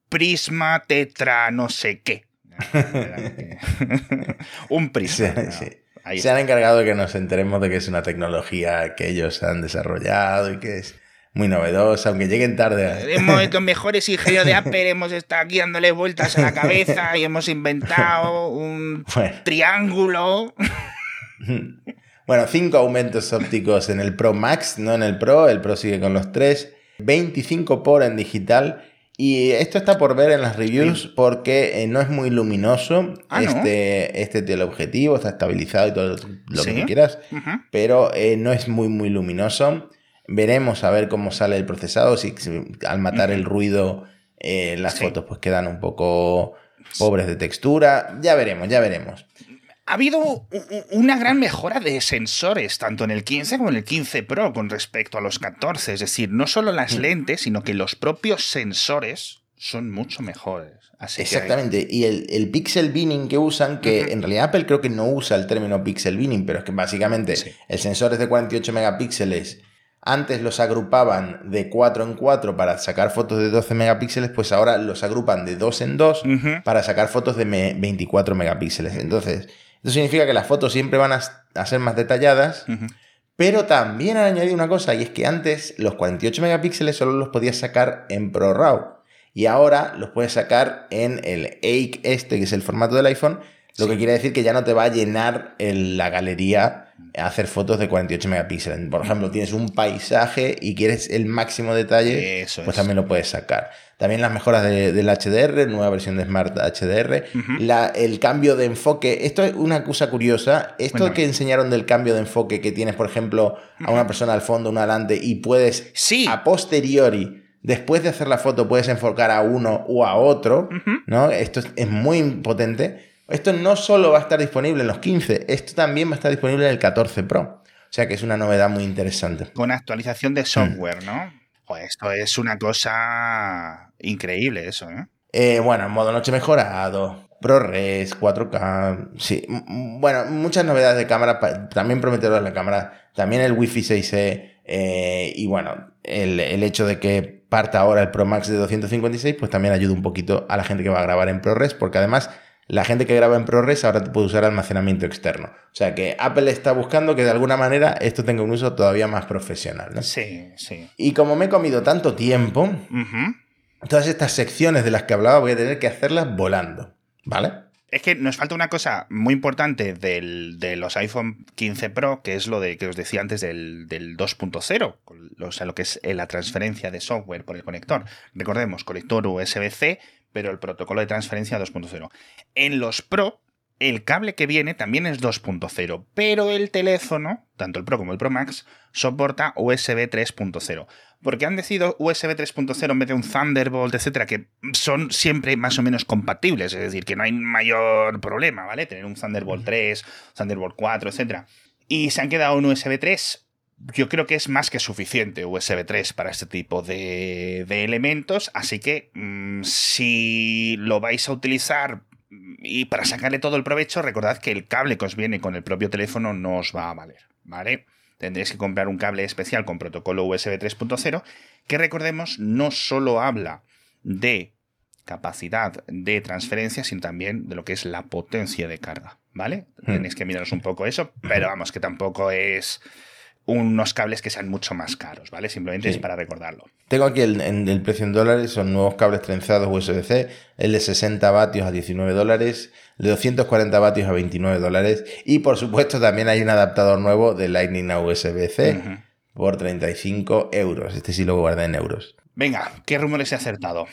prisma tetra no sé qué. un prisma. Sí, ¿no? sí. Ahí Se han encargado de que nos enteremos de que es una tecnología que ellos han desarrollado y que es muy novedosa, aunque lleguen tarde. Hemos, los mejores ingenieros de Apple hemos estado aquí dándole vueltas a la cabeza y hemos inventado un Bueno. triángulo. Bueno, cinco aumentos ópticos en el Pro Max, no en el Pro. El Pro sigue con los tres. 25 por en digital. Y esto está por ver en las reviews porque eh, no es muy luminoso Ah, ¿no? este, este teleobjetivo, está estabilizado y todo lo ¿Sí? que quieras, pero eh, no es muy muy luminoso. Veremos a ver cómo sale el procesado, si, si al matar el ruido eh, las Sí. fotos pues quedan un poco pobres de textura. Ya veremos, ya veremos. Ha habido una gran mejora de sensores, tanto en el 15 como en el 15 Pro con respecto a los 14. Es decir, no solo las lentes, sino que los propios sensores son mucho mejores. Así que- Exactamente. Y el, el pixel binning que usan, que en realidad Apple creo que no usa el término pixel binning, pero es que básicamente Sí. el sensor es de 48 megapíxeles. Antes los agrupaban de 4 en 4 para sacar fotos de 12 megapíxeles, pues ahora los agrupan de 2 en 2 Ujú. para sacar fotos de me- 24 megapíxeles. Entonces, eso significa que las fotos siempre van a, ser más detalladas, pero también han añadido una cosa, y es que antes los 48 megapíxeles solo los podías sacar en ProRAW. Y ahora los puedes sacar en el 8 este, que es el formato del iPhone, lo Sí. que quiere decir que ya no te va a llenar el- la galería hacer fotos de 48 megapíxeles. Por ejemplo, tienes un paisaje y quieres el máximo detalle, Eso pues es. también lo puedes sacar. También las mejoras de- del HDR, nueva versión de Smart HDR, la- el cambio de enfoque. Esto es una cosa curiosa. Esto Cuéntame. que enseñaron del cambio de enfoque que tienes, por ejemplo, a una persona al fondo, una adelante, y puedes Sí. a posteriori, después de hacer la foto, puedes enfocar a uno o a otro. ¿no? Esto es, es muy potente. Esto no solo va a estar disponible en los 15, esto también va a estar disponible en el 14 Pro. O sea que es una novedad muy interesante. Con actualización Mm. de software, ¿no? Joder, esto es una cosa increíble, eso, ¿eh? Eh, bueno, modo noche mejorado, ProRes, 4K, sí. Bueno, muchas novedades de cámara, también prometedoras la cámara, también el Wi-Fi 6E eh, y bueno, el, el hecho de que parta ahora el Pro Max de 256, pues también ayuda un poquito a la gente que va a grabar en ProRes, porque además la gente que graba en ProRes ahora puede usar almacenamiento externo. O sea que Apple está buscando que de alguna manera esto tenga un uso todavía más profesional. ¿no? Sí, sí. Y como me he comido tanto tiempo, todas estas secciones de las que hablaba voy a tener que hacerlas volando. ¿Vale? Es que nos falta una cosa muy importante del- de los iPhone 15 Pro, que es lo de que os decía antes del, del 2.0, o sea, lo que es eh, la transferencia de software por el conector. Recordemos, conector USB-C, pero el protocolo de transferencia 2.0. En los Pro, el cable que viene también es 2.0, pero el teléfono, tanto el Pro como el Pro Max, soporta USB 3.0. Porque han decidido USB 3.0 en vez de un Thunderbolt, etcétera, que son siempre más o menos compatibles, es decir, que no hay mayor problema, ¿vale? Tener un Thunderbolt 3, Thunderbolt 4, etcétera. Y se han quedado un USB 3. Yo creo que es más que suficiente USB 3 para este tipo de, de elementos, así que mm, si lo vais a utilizar mm, y para sacarle todo el provecho, recordad que el cable que os viene con el propio teléfono no os va a valer, ¿vale? Tendréis que comprar un cable especial con protocolo USB 3.0 que recordemos no solo habla de capacidad de transferencia, sino también de lo que es la potencia de carga, ¿vale? Hmm. Tenéis que miraros un poco eso, pero vamos, que tampoco es unos cables que sean mucho más caros, ¿vale? Simplemente Sí. es para recordarlo. Tengo aquí el, en- el precio en dólares, son nuevos cables trenzados USB-C, el de 60 vatios a 19 dólares, el de 240 vatios a 29 dólares y por supuesto también hay un adaptador nuevo de Lightning a USB-C por 35 euros. Este sí lo guardé en euros. Venga, ¿qué rumores he acertado?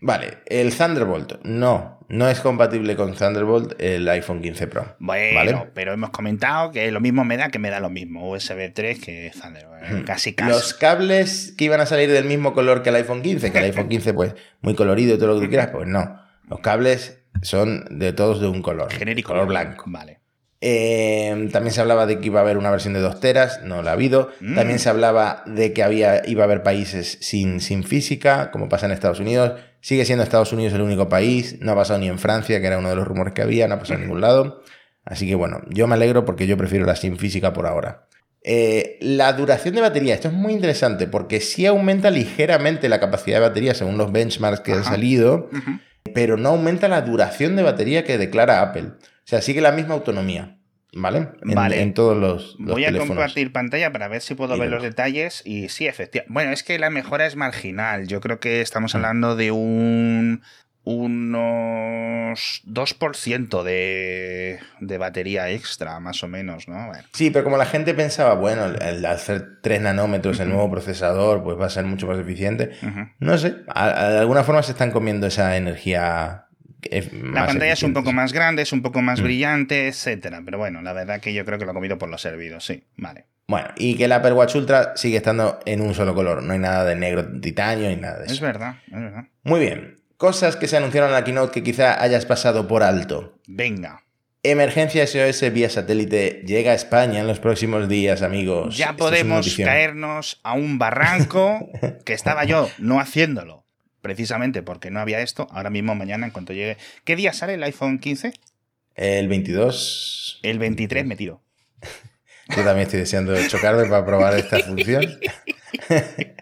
Vale, el Thunderbolt, no, no es compatible con Thunderbolt el iPhone 15 Pro. Bueno, ¿Vale? pero hemos comentado que lo mismo me da que me da lo mismo. USB 3 que Thunderbolt. Casi casi. Los cables que iban a salir del mismo color que el iPhone 15, que el iPhone 15 pues muy colorido y todo lo que tú quieras, pues no. Los cables son de todos de un color. Genérico. Color blanco. Vale. Eh, también se hablaba de que iba a haber una versión de 2 teras, no la ha habido. Mm. También se hablaba de que había, iba a haber países sin, sin física, como pasa en Estados Unidos. Sigue siendo Estados Unidos el único país, no ha pasado ni en Francia, que era uno de los rumores que había, no ha pasado en ningún lado. Así que bueno, yo me alegro porque yo prefiero la sin física por ahora. Eh, la duración de batería, esto es muy interesante porque sí aumenta ligeramente la capacidad de batería según los benchmarks que han salido, pero no aumenta la duración de batería que declara Apple. O sea, sigue la misma autonomía, ¿vale? En, Vale. en todos los, los Voy a teléfonos. compartir pantalla para ver si puedo Y ver los detalles. Y sí, efectivamente. Bueno, es que la mejora es marginal. Yo creo que estamos hablando de un unos 2% de, de batería extra, más o menos, ¿no? Bueno, Sí, pero como la gente pensaba, bueno, el hacer 3 nanómetros, el nuevo procesador, pues va a ser mucho más eficiente. No sé, a- a- de alguna forma se están comiendo esa energía. La pantalla es un poco más grande, es un poco más Mm. brillante, etcétera. Pero bueno, la verdad que yo creo que lo he comido por lo servido, sí. Vale. Bueno, y que el Apple Watch Ultra sigue estando en un solo color. No hay nada de negro titanio ni nada de Es eso. verdad, es verdad. Muy bien. Cosas que se anunciaron en la keynote que quizá hayas pasado por alto. Venga. Emergencia SOS vía satélite llega a España en los próximos días, amigos. Ya Esto es podemos caernos a un barranco que estaba yo no haciéndolo. Precisamente porque no había esto. Ahora mismo, mañana, en cuanto llegue. ¿Qué día sale el iPhone 15? El 22. El 23 me tiro. Yo también estoy deseando chocarme para probar esta función.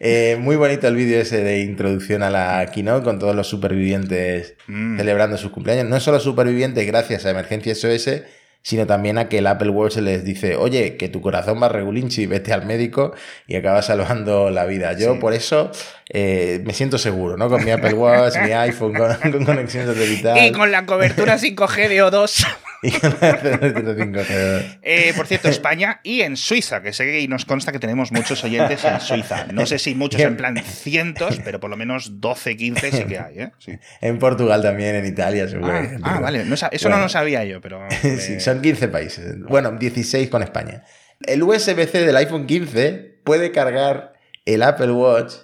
Eh, muy bonito el vídeo ese de introducción a la keynote con todos los supervivientes Mm. celebrando sus cumpleaños. No solo supervivientes gracias a Emergencia SOS, sino también a que el Apple Watch les dice, oye, que tu corazón va regulinchi, vete al médico y acabas salvando la vida. Yo Sí. por eso eh, me siento seguro, ¿no? Con mi Apple Watch, mi iPhone, con, con conexión satelital. Y con la cobertura 5G de O2. y con la 5G. Eh, por cierto, España y en Suiza, que sé que nos consta que tenemos muchos oyentes en Suiza. No sé si muchos en plan cientos, pero por lo menos 12, 15 sí que hay, ¿eh? Sí. En Portugal también, en Italia, seguro. Ah, ah, vale. No eso no Bueno. lo sabía yo, pero. Sí, eh, son 15 países. Bueno, 16 con España. El USB-C del iPhone 15 puede cargar el Apple Watch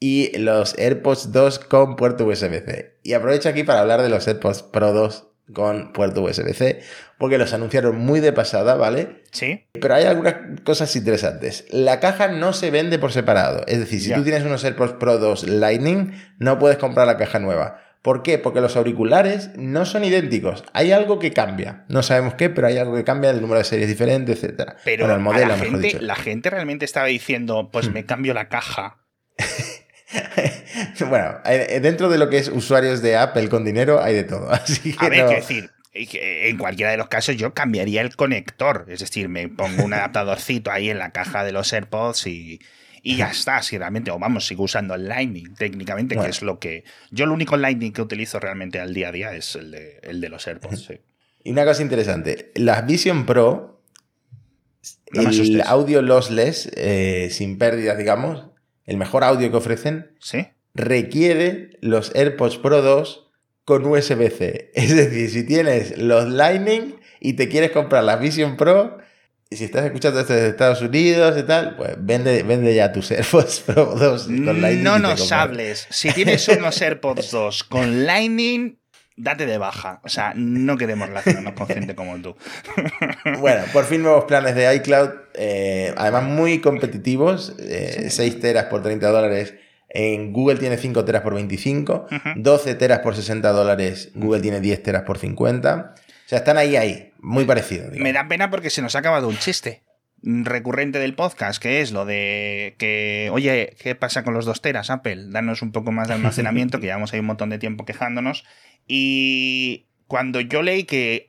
y los AirPods 2 con puerto USB-C. Y aprovecho aquí para hablar de los AirPods Pro 2 con puerto USB-C, porque los anunciaron muy de pasada, ¿vale? Sí. Pero hay algunas cosas interesantes. La caja no se vende por separado. Es decir, si tú tienes unos AirPods Pro 2 Lightning, no puedes comprar la caja nueva. ¿Por qué? Porque los auriculares no son idénticos. Hay algo que cambia. No sabemos qué, pero hay algo que cambia, el número de series diferente, etc. Pero bueno, el modelo, la, mejor gente, dicho. la gente realmente estaba diciendo, pues me cambio la caja. bueno, eh, dentro de lo que es usuarios de Apple con dinero hay de todo. Así que A ver, no- quiero decir, en cualquiera de los casos yo cambiaría el conector. Es decir, me pongo un adaptadorcito ahí en la caja de los AirPods y, y ya está. Si realmente, o vamos, sigo usando el Lightning técnicamente, Bueno. que es lo que. Yo el único Lightning que utilizo realmente al día a día es el de, el de los AirPods. sí. Y una cosa interesante, las Vision Pro, No el audio lossless, eh, sin pérdidas, digamos, el mejor audio que ofrecen, ¿Sí? requiere los AirPods Pro 2 con USB-C. Es decir, si tienes los Lightning y te quieres comprar la Vision Pro, y si estás escuchando esto desde Estados Unidos y tal, pues vende, vende ya tus AirPods Pro 2 con Lightning. No nos hables. Si tienes unos AirPods 2 con Lightning, date de baja. O sea, no queremos relacionarnos con gente como tú. Bueno, por fin nuevos planes de iCloud, eh, además muy competitivos, eh, 6 teras por 30 dólares. En Google tiene 5 teras por 25, Ujú. 12 teras por 60 dólares, Google tiene 10 teras por 50. O sea, están ahí, ahí, muy parecidos. digamos. Me da pena porque se nos ha acabado un chiste recurrente del podcast, que es lo de que, oye, ¿qué pasa con los dos teras, Apple? Danos un poco más de almacenamiento, que llevamos ahí un montón de tiempo quejándonos. Y cuando yo leí que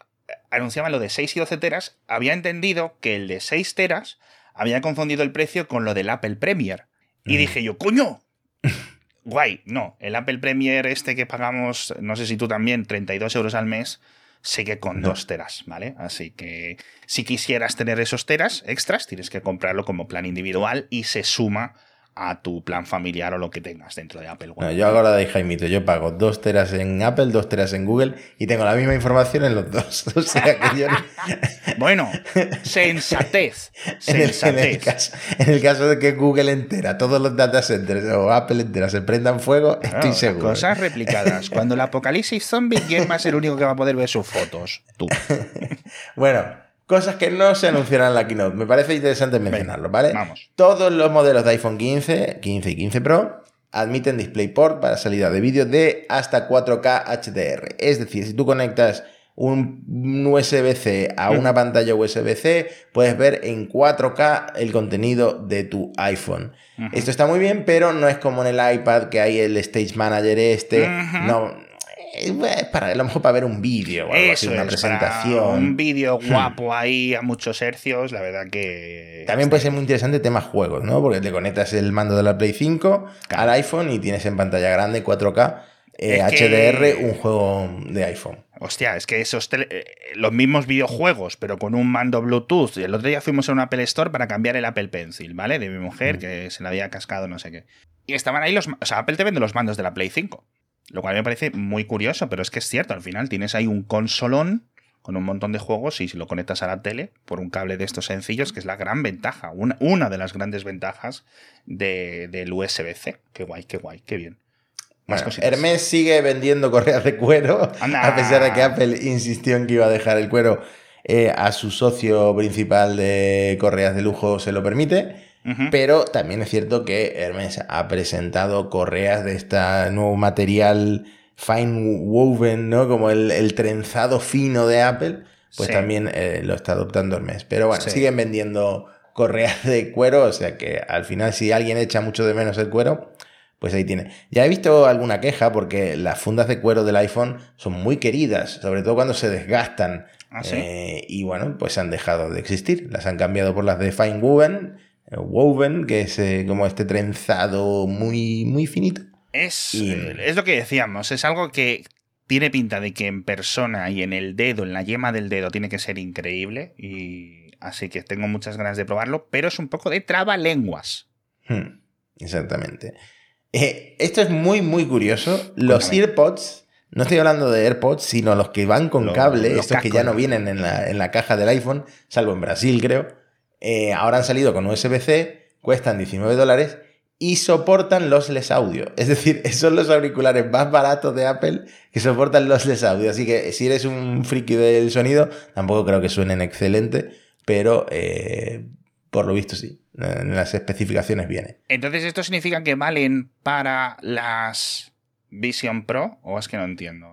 anunciaban lo de 6 y 12 teras, había entendido que el de 6 teras había confundido el precio con lo del Apple Premier. Y Mm. dije yo, coño, guay, no, el Apple Premier este que pagamos, no sé si tú también, 32 euros al mes, sigue con No. dos teras, ¿vale? Así que si quisieras tener esos teras extras, tienes que comprarlo como plan individual y se suma a tu plan familiar o lo que tengas dentro de Apple One. No, yo hago la de Jaimito, yo pago 2 teras en Apple, 2 teras en Google y tengo la misma información en los dos. O sea que yo Bueno, sensatez, en el, en, el sensatez. caso, en el caso de que Google entera, todos los data centers o Apple entera se prendan fuego, estoy seguro. Cosas replicadas. Cuando el apocalipsis zombie, ¿quién va a ser el único que va a poder ver sus fotos? Tú. Bueno, cosas que no se anunciarán en la keynote. Me parece interesante mencionarlo, ¿vale? vamos. Todos los modelos de iPhone 15, 15 y 15 Pro admiten DisplayPort para salida de vídeo de hasta 4K HDR. Es decir, si tú conectas un USB-C a una pantalla USB-C, puedes ver en 4K el contenido de tu iPhone. Esto está muy bien, pero no es como en el iPad que hay el Stage Manager este. No, es para, a lo mejor para ver un vídeo o algo así, una es, para presentación. un vídeo guapo ahí a muchos hercios, la verdad que... También puede ser muy interesante tema juegos, ¿no? Porque le conectas el mando de la Play 5 Claro. al iPhone y tienes en pantalla grande 4K eh, Es que- HDR un juego de iPhone. Hostia, es que esos tele- eh, los mismos videojuegos, pero con un mando Bluetooth. El otro día fuimos a un Apple Store para cambiar el Apple Pencil, ¿vale? De mi mujer, Mm. que se le había cascado no sé qué. Y estaban ahí los... O sea, Apple te vende los mandos de la Play 5. Lo cual me parece muy curioso, pero es que es cierto, al final tienes ahí un consolón con un montón de juegos y si lo conectas a la tele por un cable de estos sencillos, que es la gran ventaja, una, una de las grandes ventajas de- del USB-C. Qué guay, qué guay, qué bien. Más Bueno. Hermes sigue vendiendo correas de cuero, Anda. a pesar de que Apple insistió en que iba a dejar el cuero eh, a su socio principal de correas de lujo, se lo permite. Pero también es cierto que Hermes ha presentado correas de este nuevo material fine woven, ¿no? Como el, el trenzado fino de Apple, pues Sí. también eh, lo está adoptando Hermes. Pero bueno, Sí. siguen vendiendo correas de cuero, o sea que al final si alguien echa mucho de menos el cuero, pues ahí tiene. Ya he visto alguna queja porque las fundas de cuero del iPhone son muy queridas, sobre todo cuando se desgastan. ¿Ah, sí? Eh, y bueno, pues han dejado de existir. Las han cambiado por las de Fine Woven, Woven, que es eh, como este trenzado muy, muy finito. Es, Y- eh, es lo que decíamos, es algo que tiene pinta de que en persona y en el dedo, en la yema del dedo, tiene que ser increíble. Y así que tengo muchas ganas de probarlo, pero es un poco de trabalenguas. Hmm, exactamente. Eh, esto es muy, muy curioso. Los Cuéntame. AirPods, no estoy hablando de AirPods, sino los que van con Lo- cable, estos que ya no ¿no? vienen en la, en la caja del iPhone, salvo en Brasil, creo. Eh, ahora han salido con USB-C, cuestan 19 dólares y soportan lossless audio. Es decir, son los auriculares más baratos de Apple que soportan lossless audio. Así que si eres un friki del sonido, tampoco creo que suenen excelente, pero eh, por lo visto sí. En las especificaciones viene. Entonces, ¿esto significa que valen para las Vision Pro? ¿O es que no entiendo?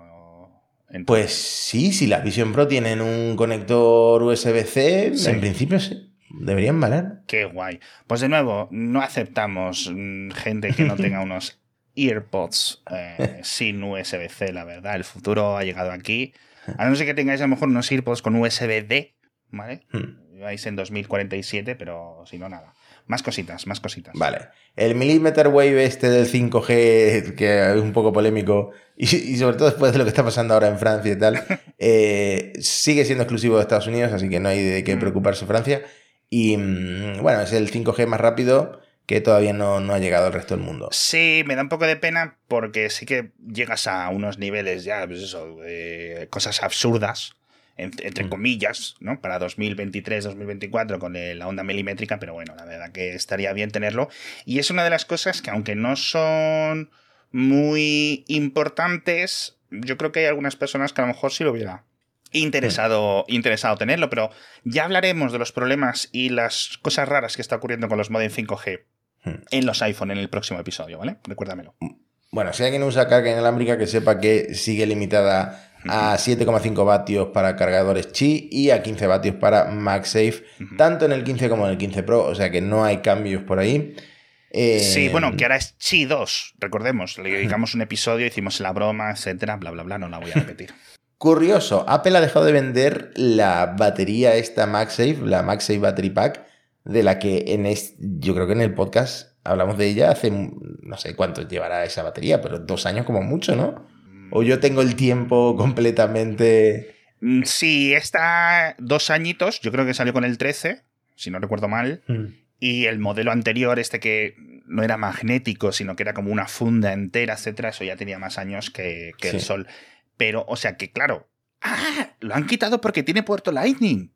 Entonces, Pues sí, si las Vision Pro tienen un conector USB-C, Sí. en principio sí. Deberían valer. Qué guay. Pues de nuevo, no aceptamos mm, gente que no tenga unos earpods eh, sin USB-C, la verdad. El futuro ha llegado aquí. A no ser que tengáis a lo mejor unos earpods con USB-D, ¿vale? Hmm. Vais en 2047, pero si no, nada. Más cositas, más cositas. Vale. El millimeter wave este del 5G, que es un poco polémico, y, y sobre todo después de lo que está pasando ahora en Francia y tal, eh, sigue siendo exclusivo de Estados Unidos, así que no hay de qué Mm. preocuparse Francia. Y mm, bueno, es el 5G más rápido que todavía no, no ha llegado al resto del mundo. Sí, me da un poco de pena porque sí que llegas a unos niveles ya, pues eso, cosas absurdas, en- entre Mm. comillas, ¿no? Para 2023, 2024 con la onda milimétrica, pero bueno, la verdad que estaría bien tenerlo. Y es una de las cosas que aunque no son muy importantes, yo creo que hay algunas personas que a lo mejor sí lo hubiera interesado, interesado tenerlo, pero ya hablaremos de los problemas y las cosas raras que está ocurriendo con los modem 5G Hmm. en los iPhone en el próximo episodio, ¿vale? Recuérdamelo. Bueno, si alguien usa carga inalámbrica, que sepa que sigue limitada a 7,5 vatios para cargadores Qi y a 15 vatios para MagSafe, tanto en el 15 como en el 15 Pro, o sea que no hay cambios por ahí. Eh, Sí, bueno, que ahora es Chi 2, recordemos, le dedicamos un episodio, hicimos la broma, etcétera, bla, bla, bla, no la voy a repetir. Curioso, Apple ha dejado de vender la batería esta MagSafe, la MagSafe Battery Pack, de la que en yo creo que en el podcast hablamos de ella hace, no sé cuánto llevará esa batería, pero dos años como mucho, ¿no? O yo tengo el tiempo completamente... Mm, Sí, está dos añitos, yo creo que salió con el 13, si no recuerdo mal, y el modelo anterior, este que no era magnético, sino que era como una funda entera, etcétera, eso ya tenía más años que, que el. Sol. Pero, o sea que, claro, ¡ah! Lo han quitado porque tiene puerto Lightning.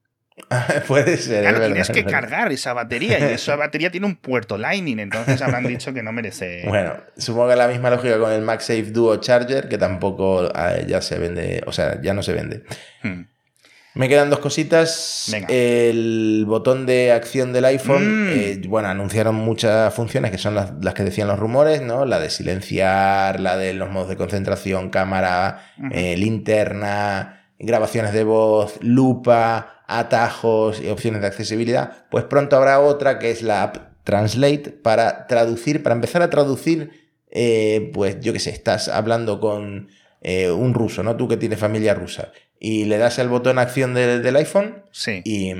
Puede ser. Claro, verdad, tienes que verdad. cargar esa batería y esa batería tiene un puerto Lightning, entonces habrán dicho que no merece. Bueno, supongo que la misma lógica con el MagSafe Duo Charger, que tampoco eh, ya se vende, o sea, ya no se vende. Hmm. Me quedan dos cositas. Venga. El botón de acción del iPhone. Mm. eh, bueno, anunciaron muchas funciones que son las, las que decían los rumores, ¿no? La de silenciar, la de los modos de concentración, cámara, eh, linterna, grabaciones de voz, lupa, atajos y opciones de accesibilidad. Pues pronto habrá otra que es la app Translate para traducir, para empezar a traducir, eh, pues yo qué sé, estás hablando con un ruso, ¿no? Tú que tienes familia rusa. Y le das el botón acción del- del iPhone Sí. y,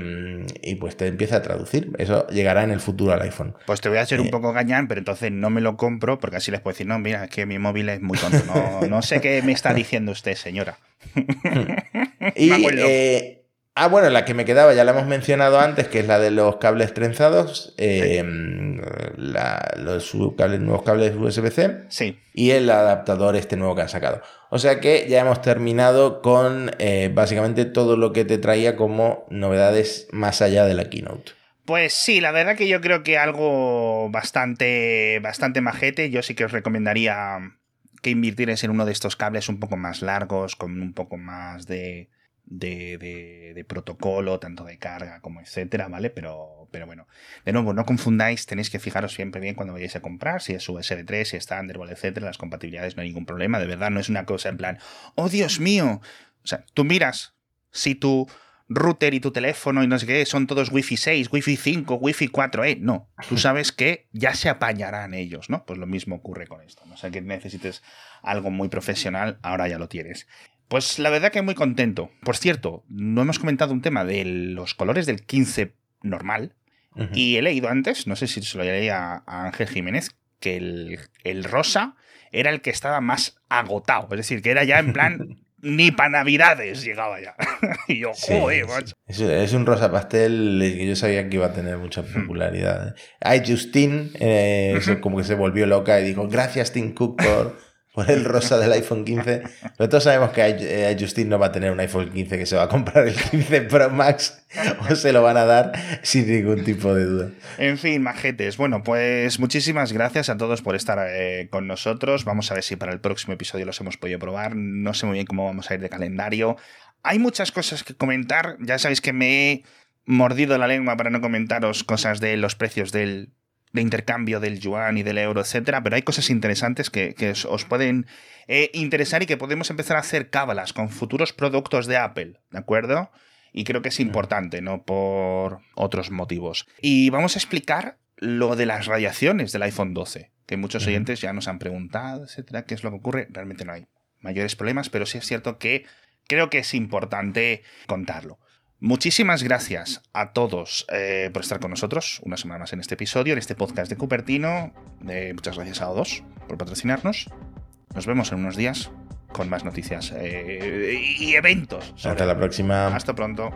y, pues te empieza a traducir. Eso llegará en el futuro al iPhone. Pues te voy a hacer un Eh. poco gañán, pero entonces no me lo compro porque así les puedo decir, no, mira, es que mi móvil es muy tonto. No, no sé qué me está diciendo usted, señora. Y, eh, ah, bueno, la que me quedaba, ya la hemos mencionado antes, que es la de los cables trenzados, eh, la- los cables, nuevos cables USB-C Sí. y el adaptador este nuevo que han sacado. O sea que ya hemos terminado con eh, básicamente todo lo que te traía como novedades más allá de la keynote. Pues sí, la verdad que yo creo que algo bastante, bastante majete. Yo sí que os recomendaría que invirtierais en uno de estos cables un poco más largos, con un poco más de, de, de- protocolo, tanto de carga como etcétera, ¿vale? Pero, pero bueno, de nuevo, no confundáis, tenéis que fijaros siempre bien cuando vayáis a comprar, si es USB 3, si es Thunderbolt, etcétera, las compatibilidades no hay ningún problema, de verdad, no es una cosa en plan, oh Dios mío. O sea, tú miras si tu router y tu teléfono y no sé qué son todos Wi-Fi 6, Wi-Fi 5, Wi-Fi 4, no. Tú sabes que ya se apañarán ellos, ¿no? Pues lo mismo ocurre con esto. No sé que necesites algo muy profesional, ahora ya lo tienes. Pues la verdad que muy contento. Por cierto, no hemos comentado un tema de los colores del 15 normal. Y he leído antes, no sé si se lo leí a, a Ángel Jiménez, que el, el rosa era el que estaba más agotado. Es decir, que era ya en plan, ni para Navidades llegaba ya. y yo, Sí, joder, macho. Es, es un rosa pastel que yo sabía que iba a tener mucha popularidad. Ay, Justine, eh, eso como que se volvió loca y dijo, gracias Tim Cook por, por el rosa del iPhone 15. Pero todos sabemos que eh, Justine no va a tener un iPhone 15 que se va a comprar el 15 Pro Max o se lo van a dar sin ningún tipo de duda. En fin, majetes. Bueno, pues muchísimas gracias a todos por estar eh, con nosotros. Vamos a ver si para el próximo episodio los hemos podido probar. No sé muy bien cómo vamos a ir de calendario. Hay muchas cosas que comentar. Ya sabéis que me he mordido la lengua para no comentaros cosas de los precios del, de intercambio del yuan y del euro, etcétera, pero hay cosas interesantes que, que os, pueden eh, interesar y que podemos empezar a hacer cábalas con futuros productos de Apple, ¿de acuerdo? y creo que es importante, no por otros motivos. Y vamos a explicar lo de las radiaciones del iPhone 12, que muchos oyentes ya nos han preguntado, etcétera, qué es lo que ocurre. Realmente no hay mayores problemas, pero sí es cierto que creo que es importante contarlo. Muchísimas gracias a todos eh, por estar con nosotros una semana más en este episodio, en este podcast de Cupertino. Eh, muchas gracias a todos por patrocinarnos. Nos vemos en unos días con más noticias eh, y eventos. Hasta la próxima. Hasta pronto.